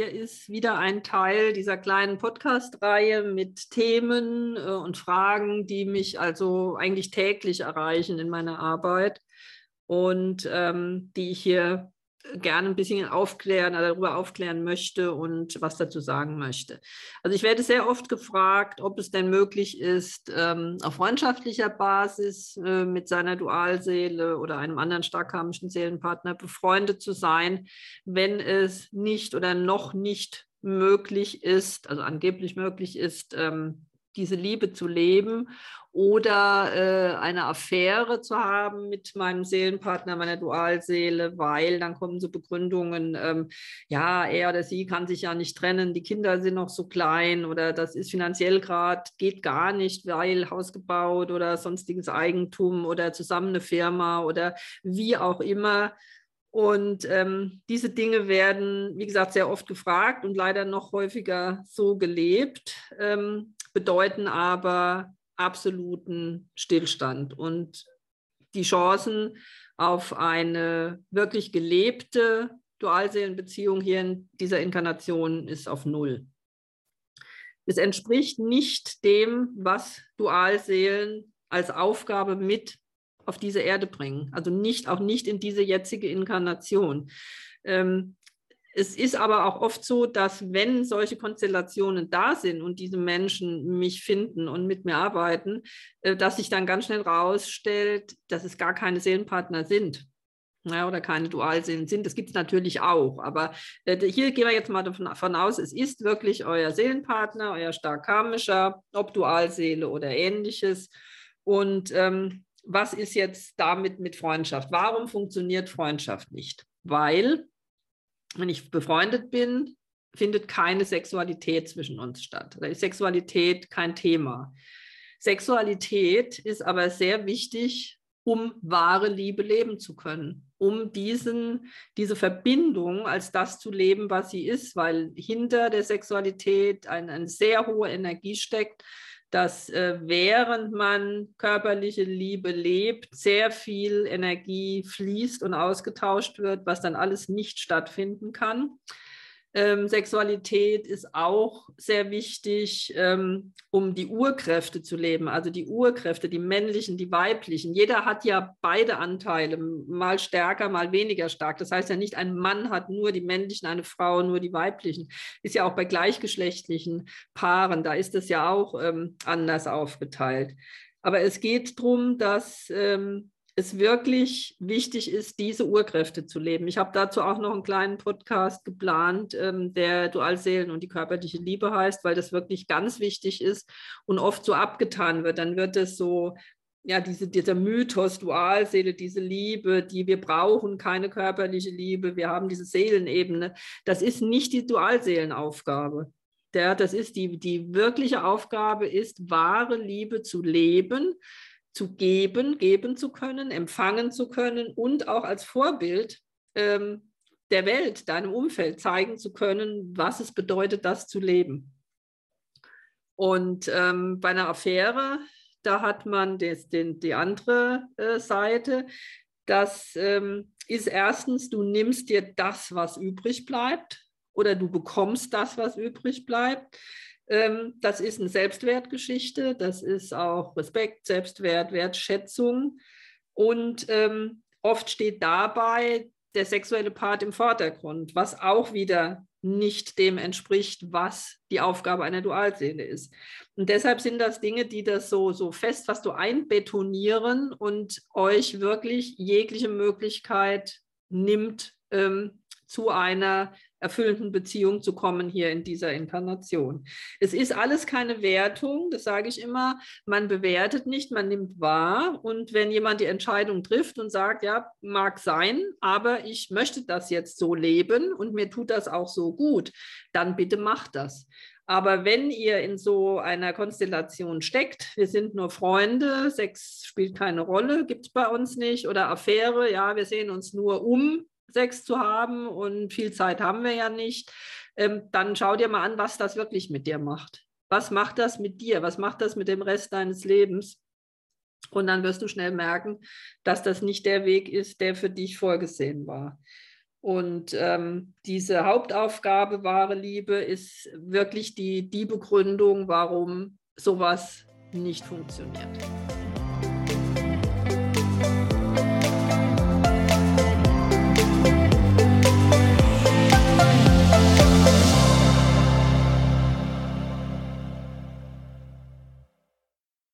wieder ein Teil dieser kleinen Podcast-Reihe mit Themen äh, und Fragen, die mich also eigentlich täglich erreichen in meiner Arbeit und ähm, die ich hier gerne ein bisschen aufklären, darüber aufklären möchte und was dazu sagen möchte. Also ich werde sehr oft gefragt, ob es denn möglich ist, ähm, auf freundschaftlicher Basis äh, mit seiner Dualseele oder einem anderen starkkarmischen Seelenpartner befreundet zu sein, wenn es nicht oder noch nicht möglich ist, also angeblich möglich ist, ähm, diese Liebe zu leben oder äh, eine Affäre zu haben mit meinem Seelenpartner, meiner Dualseele, weil dann kommen so Begründungen, ähm, ja, er oder sie kann sich ja nicht trennen, die Kinder sind noch so klein oder das ist finanziell gerade, geht gar nicht, weil Haus gebaut oder sonstiges Eigentum oder zusammen eine Firma oder wie auch immer. Und ähm, diese Dinge werden, wie gesagt, sehr oft gefragt und leider noch häufiger so gelebt. Ähm, bedeuten aber absoluten Stillstand. Und die Chancen auf eine wirklich gelebte Dualseelenbeziehung hier in dieser Inkarnation ist auf Null. Es entspricht nicht dem, was Dualseelen als Aufgabe mit auf diese Erde bringen. Also nicht, auch nicht in diese jetzige Inkarnation. Ähm, es ist aber auch oft so, dass wenn solche Konstellationen da sind und diese Menschen mich finden und mit mir arbeiten, äh, dass sich dann ganz schnell rausstellt, dass es gar keine Seelenpartner sind. Ja, oder keine Dualseelen sind. Das gibt es natürlich auch. Aber äh, hier gehen wir jetzt mal davon aus, es ist wirklich euer Seelenpartner, euer stark karmischer, ob Dualseele oder ähnliches. Und ähm, was ist jetzt damit mit Freundschaft? Warum funktioniert Freundschaft nicht? Weil wenn ich befreundet bin, findet keine Sexualität zwischen uns statt. Da ist Sexualität kein Thema. Sexualität ist aber sehr wichtig, um wahre Liebe leben zu können, um diesen, diese Verbindung als das zu leben, was sie ist, weil hinter der Sexualität ein, eine sehr hohe Energie steckt, dass äh, während man körperliche Liebe lebt, sehr viel Energie fließt und ausgetauscht wird, was dann alles nicht stattfinden kann. Ähm, Sexualität ist auch sehr wichtig, ähm, um die Urkräfte zu leben. Also die Urkräfte, die männlichen, die weiblichen. Jeder hat ja beide Anteile, mal stärker, mal weniger stark. Das heißt ja nicht, ein Mann hat nur die männlichen, eine Frau nur die weiblichen. Ist ja auch bei gleichgeschlechtlichen Paaren, da ist es ja auch ähm, anders aufgeteilt. Aber es geht darum, dass ähm, es wirklich wichtig ist, diese Urkräfte zu leben. Ich habe dazu auch noch einen kleinen Podcast geplant, ähm, der Dualseelen und die körperliche Liebe heißt, weil das wirklich ganz wichtig ist und oft so abgetan wird. Dann wird es so, ja, diese, dieser Mythos, Dualseele, diese Liebe, die wir brauchen, keine körperliche Liebe, wir haben diese Seelenebene. Das ist nicht die Dualseelenaufgabe. Der, das ist die, die wirkliche Aufgabe ist, wahre Liebe zu leben zu geben, geben zu können, empfangen zu können und auch als Vorbild ähm, der Welt, deinem Umfeld zeigen zu können, was es bedeutet, das zu leben. Und ähm, bei einer Affäre, da hat man des, den, die andere äh, Seite. Das ähm, ist erstens, du nimmst dir das, was übrig bleibt, oder du bekommst das, was übrig bleibt. Ähm, das ist eine Selbstwertgeschichte, das ist auch Respekt, Selbstwert, Wertschätzung. Und ähm, oft steht dabei der sexuelle Part im Vordergrund, was auch wieder nicht dem entspricht, was die Aufgabe einer Dualseele ist. Und deshalb sind das Dinge, die das so, so fest, was du einbetonieren und euch wirklich jegliche Möglichkeit nimmt, ähm, zu einer erfüllenden Beziehung zu kommen hier in dieser Inkarnation. Es ist alles keine Wertung, das sage ich immer. Man bewertet nicht, man nimmt wahr. Und wenn jemand die Entscheidung trifft und sagt, ja, mag sein, aber ich möchte das jetzt so leben und mir tut das auch so gut, dann bitte macht das. Aber wenn ihr in so einer Konstellation steckt, wir sind nur Freunde, Sex spielt keine Rolle, gibt es bei uns nicht, oder Affäre, ja, wir sehen uns nur um, Sex zu haben und viel Zeit haben wir ja nicht, ähm, dann schau dir mal an, was das wirklich mit dir macht. Was macht das mit dir? Was macht das mit dem Rest deines Lebens? Und dann wirst du schnell merken, dass das nicht der Weg ist, der für dich vorgesehen war. Und ähm, diese Hauptaufgabe wahre Liebe ist wirklich die, die Begründung, warum sowas nicht funktioniert.